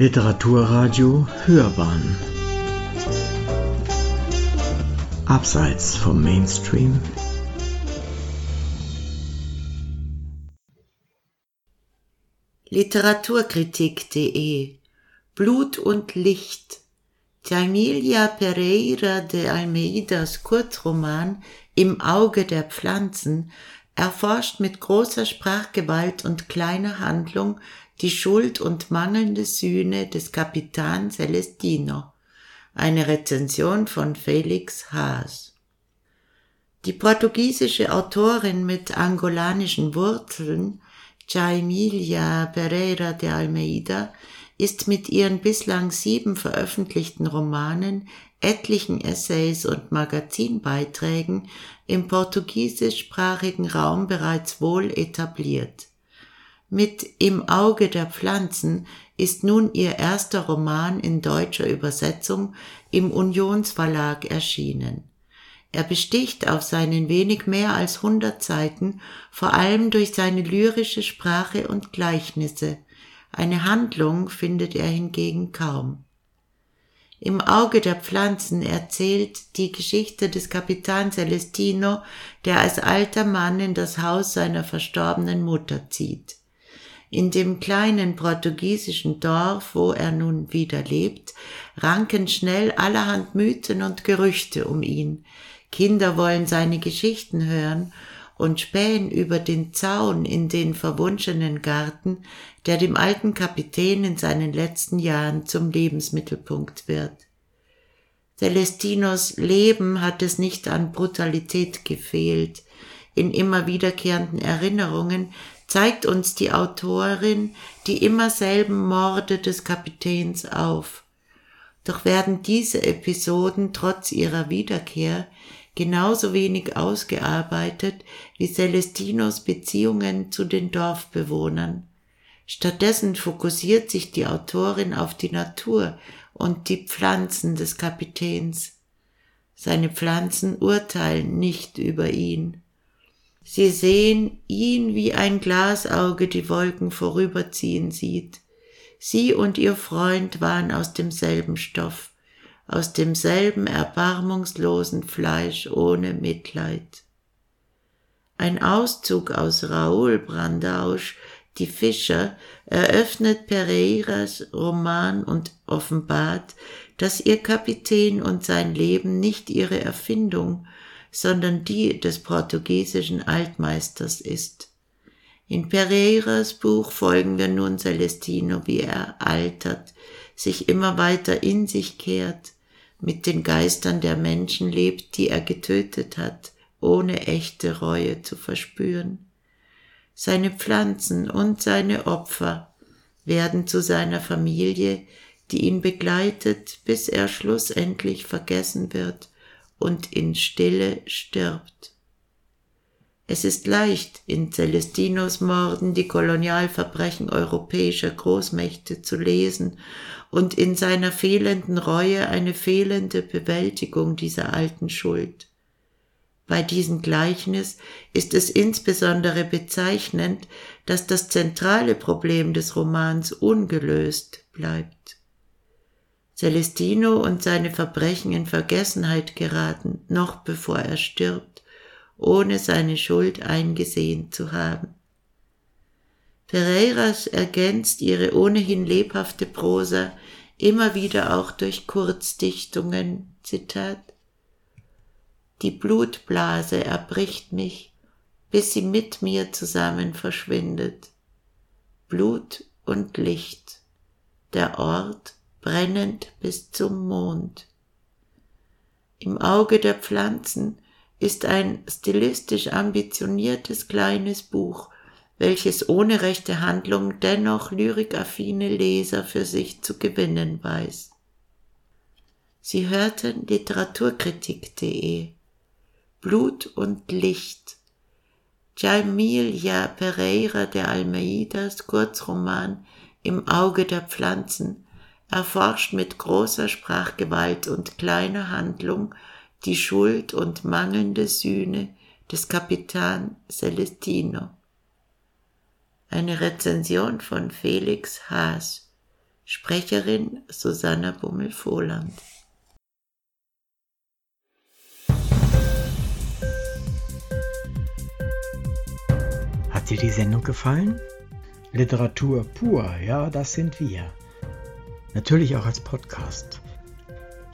Literaturradio Hörbahn. Abseits vom Mainstream. Literaturkritik.de Blut und Licht. Jamilia Pereira de Almeidas Kurzroman Im Auge der Pflanzen erforscht mit großer Sprachgewalt und kleiner Handlung die Schuld und mangelnde Sühne des Kapitan Celestino. Eine Rezension von Felix Haas. Die portugiesische Autorin mit angolanischen Wurzeln, Jaimilia Pereira de Almeida, ist mit ihren bislang sieben veröffentlichten Romanen, etlichen Essays und Magazinbeiträgen im portugiesischsprachigen Raum bereits wohl etabliert. Mit Im Auge der Pflanzen ist nun ihr erster Roman in deutscher Übersetzung im Unionsverlag erschienen. Er besticht auf seinen wenig mehr als 100 Seiten vor allem durch seine lyrische Sprache und Gleichnisse. Eine Handlung findet er hingegen kaum. Im Auge der Pflanzen erzählt die Geschichte des Kapitan Celestino, der als alter Mann in das Haus seiner verstorbenen Mutter zieht. In dem kleinen portugiesischen Dorf, wo er nun wieder lebt, ranken schnell allerhand Mythen und Gerüchte um ihn. Kinder wollen seine Geschichten hören und spähen über den Zaun in den verwunschenen Garten, der dem alten Kapitän in seinen letzten Jahren zum Lebensmittelpunkt wird. Celestinos Leben hat es nicht an Brutalität gefehlt. In immer wiederkehrenden Erinnerungen zeigt uns die Autorin die immer selben Morde des Kapitäns auf. Doch werden diese Episoden trotz ihrer Wiederkehr genauso wenig ausgearbeitet wie Celestinos Beziehungen zu den Dorfbewohnern. Stattdessen fokussiert sich die Autorin auf die Natur und die Pflanzen des Kapitäns. Seine Pflanzen urteilen nicht über ihn. Sie sehen ihn wie ein Glasauge die Wolken vorüberziehen sieht. Sie und ihr Freund waren aus demselben Stoff, aus demselben erbarmungslosen Fleisch ohne Mitleid. Ein Auszug aus Raoul Brandausch, Die Fischer, eröffnet Pereiras Roman und offenbart, dass ihr Kapitän und sein Leben nicht ihre Erfindung, sondern die des portugiesischen Altmeisters ist. In Pereiras Buch folgen wir nun Celestino, wie er altert, sich immer weiter in sich kehrt, mit den Geistern der Menschen lebt, die er getötet hat, ohne echte Reue zu verspüren. Seine Pflanzen und seine Opfer werden zu seiner Familie, die ihn begleitet, bis er schlussendlich vergessen wird und in Stille stirbt. Es ist leicht, in Celestinos Morden die Kolonialverbrechen europäischer Großmächte zu lesen und in seiner fehlenden Reue eine fehlende Bewältigung dieser alten Schuld. Bei diesem Gleichnis ist es insbesondere bezeichnend, dass das zentrale Problem des Romans ungelöst bleibt. Celestino und seine Verbrechen in Vergessenheit geraten, noch bevor er stirbt, ohne seine Schuld eingesehen zu haben. Pereiras ergänzt ihre ohnehin lebhafte Prosa immer wieder auch durch Kurzdichtungen, Zitat, Die Blutblase erbricht mich, bis sie mit mir zusammen verschwindet. Blut und Licht, der Ort, brennend bis zum Mond. Im Auge der Pflanzen ist ein stilistisch ambitioniertes kleines Buch, welches ohne rechte Handlung dennoch lyrikaffine Leser für sich zu gewinnen weiß. Sie hörten literaturkritik.de Blut und Licht Jaimilia Pereira de Almeidas Kurzroman Im Auge der Pflanzen erforscht mit großer Sprachgewalt und kleiner Handlung die Schuld und mangelnde Sühne des Kapitan Celestino. Eine Rezension von Felix Haas Sprecherin Susanna Bummel-Vohland. Hat dir die Sendung gefallen? Literatur pur, ja, das sind wir. Natürlich auch als Podcast.